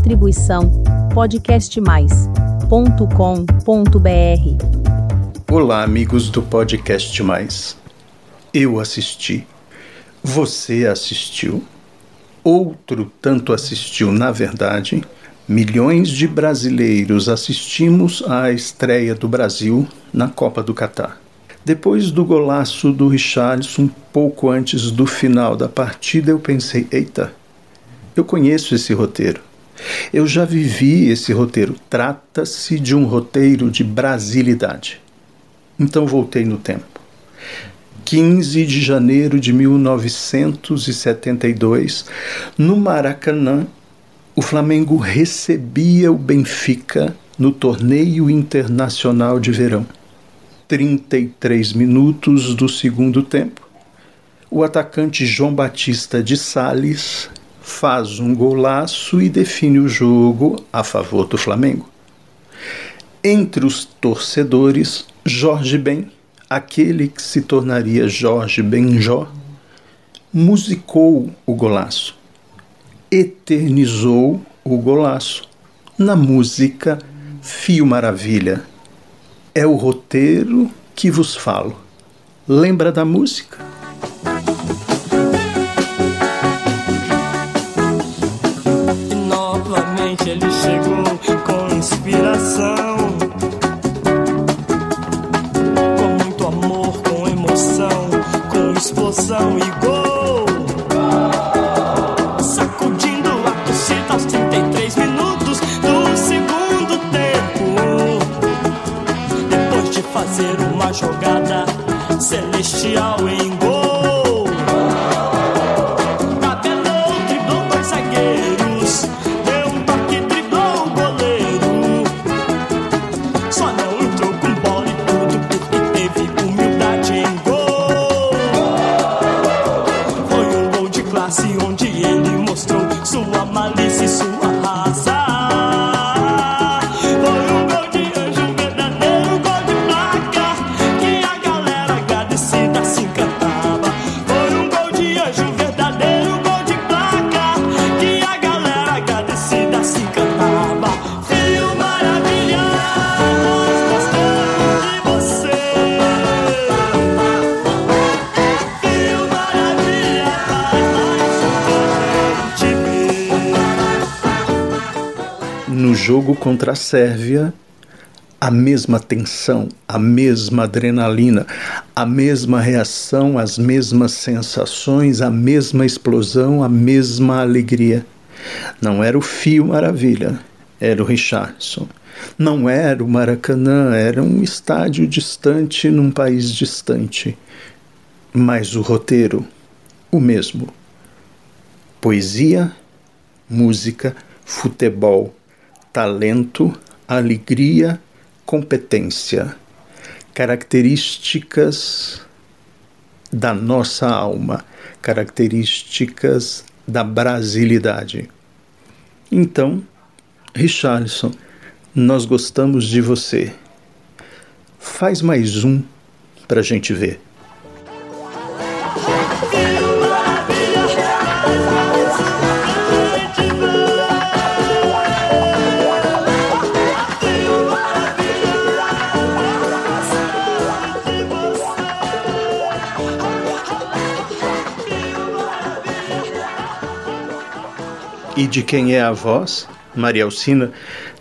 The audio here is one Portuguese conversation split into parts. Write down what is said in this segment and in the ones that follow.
Distribuição podcastmais.com.br. Olá, amigos do Podcast Mais. Eu assisti. Você assistiu. Outro tanto assistiu, na verdade. Milhões de brasileiros assistimos à estreia do Brasil na Copa do Catar. Depois do golaço do Richarlison, pouco antes do final da partida, eu pensei: eita, eu conheço esse roteiro. Eu já vivi esse roteiro. Trata-se de um roteiro de brasilidade. Então voltei no tempo. 15 de janeiro de 1972, no Maracanã, o Flamengo recebia o Benfica no torneio internacional de verão. 33 minutos do segundo tempo, o atacante João Batista de Sales faz um golaço e define o jogo a favor do Flamengo. Entre os torcedores, Jorge Ben, aquele que se tornaria Jorge Benjó, musicou o golaço, eternizou o golaço na música Fio Maravilha. É o roteiro que vos falo. Lembra da música? Ele chegou com inspiração. Com muito amor, com emoção, com explosão e gol. Sacudindo a torcida aos 33 minutos do segundo tempo. Depois de fazer uma jogada celestial em gol. No jogo contra a Sérvia, a mesma tensão, a mesma adrenalina, a mesma reação, as mesmas sensações, a mesma explosão, a mesma alegria. Não era o Fio Maravilha, era o Richardson. Não era o Maracanã, era um estádio distante num país distante. Mas o roteiro, o mesmo. Poesia, música, futebol talento, alegria, competência, características da nossa alma, características da brasilidade. Então, Richardson, nós gostamos de você. Faz mais um para a gente ver. E de quem é a voz? Maria Alcina,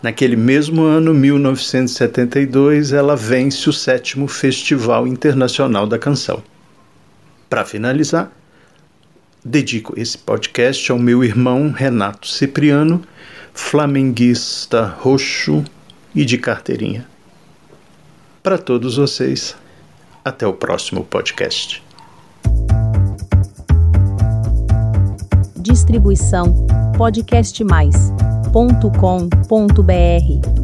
naquele mesmo ano, 1972, ela vence o sétimo Festival Internacional da Canção. Para finalizar, dedico esse podcast ao meu irmão Renato Cipriano, flamenguista roxo e de carteirinha. Para todos vocês, até o próximo podcast. Distribuição podcastmais.com.br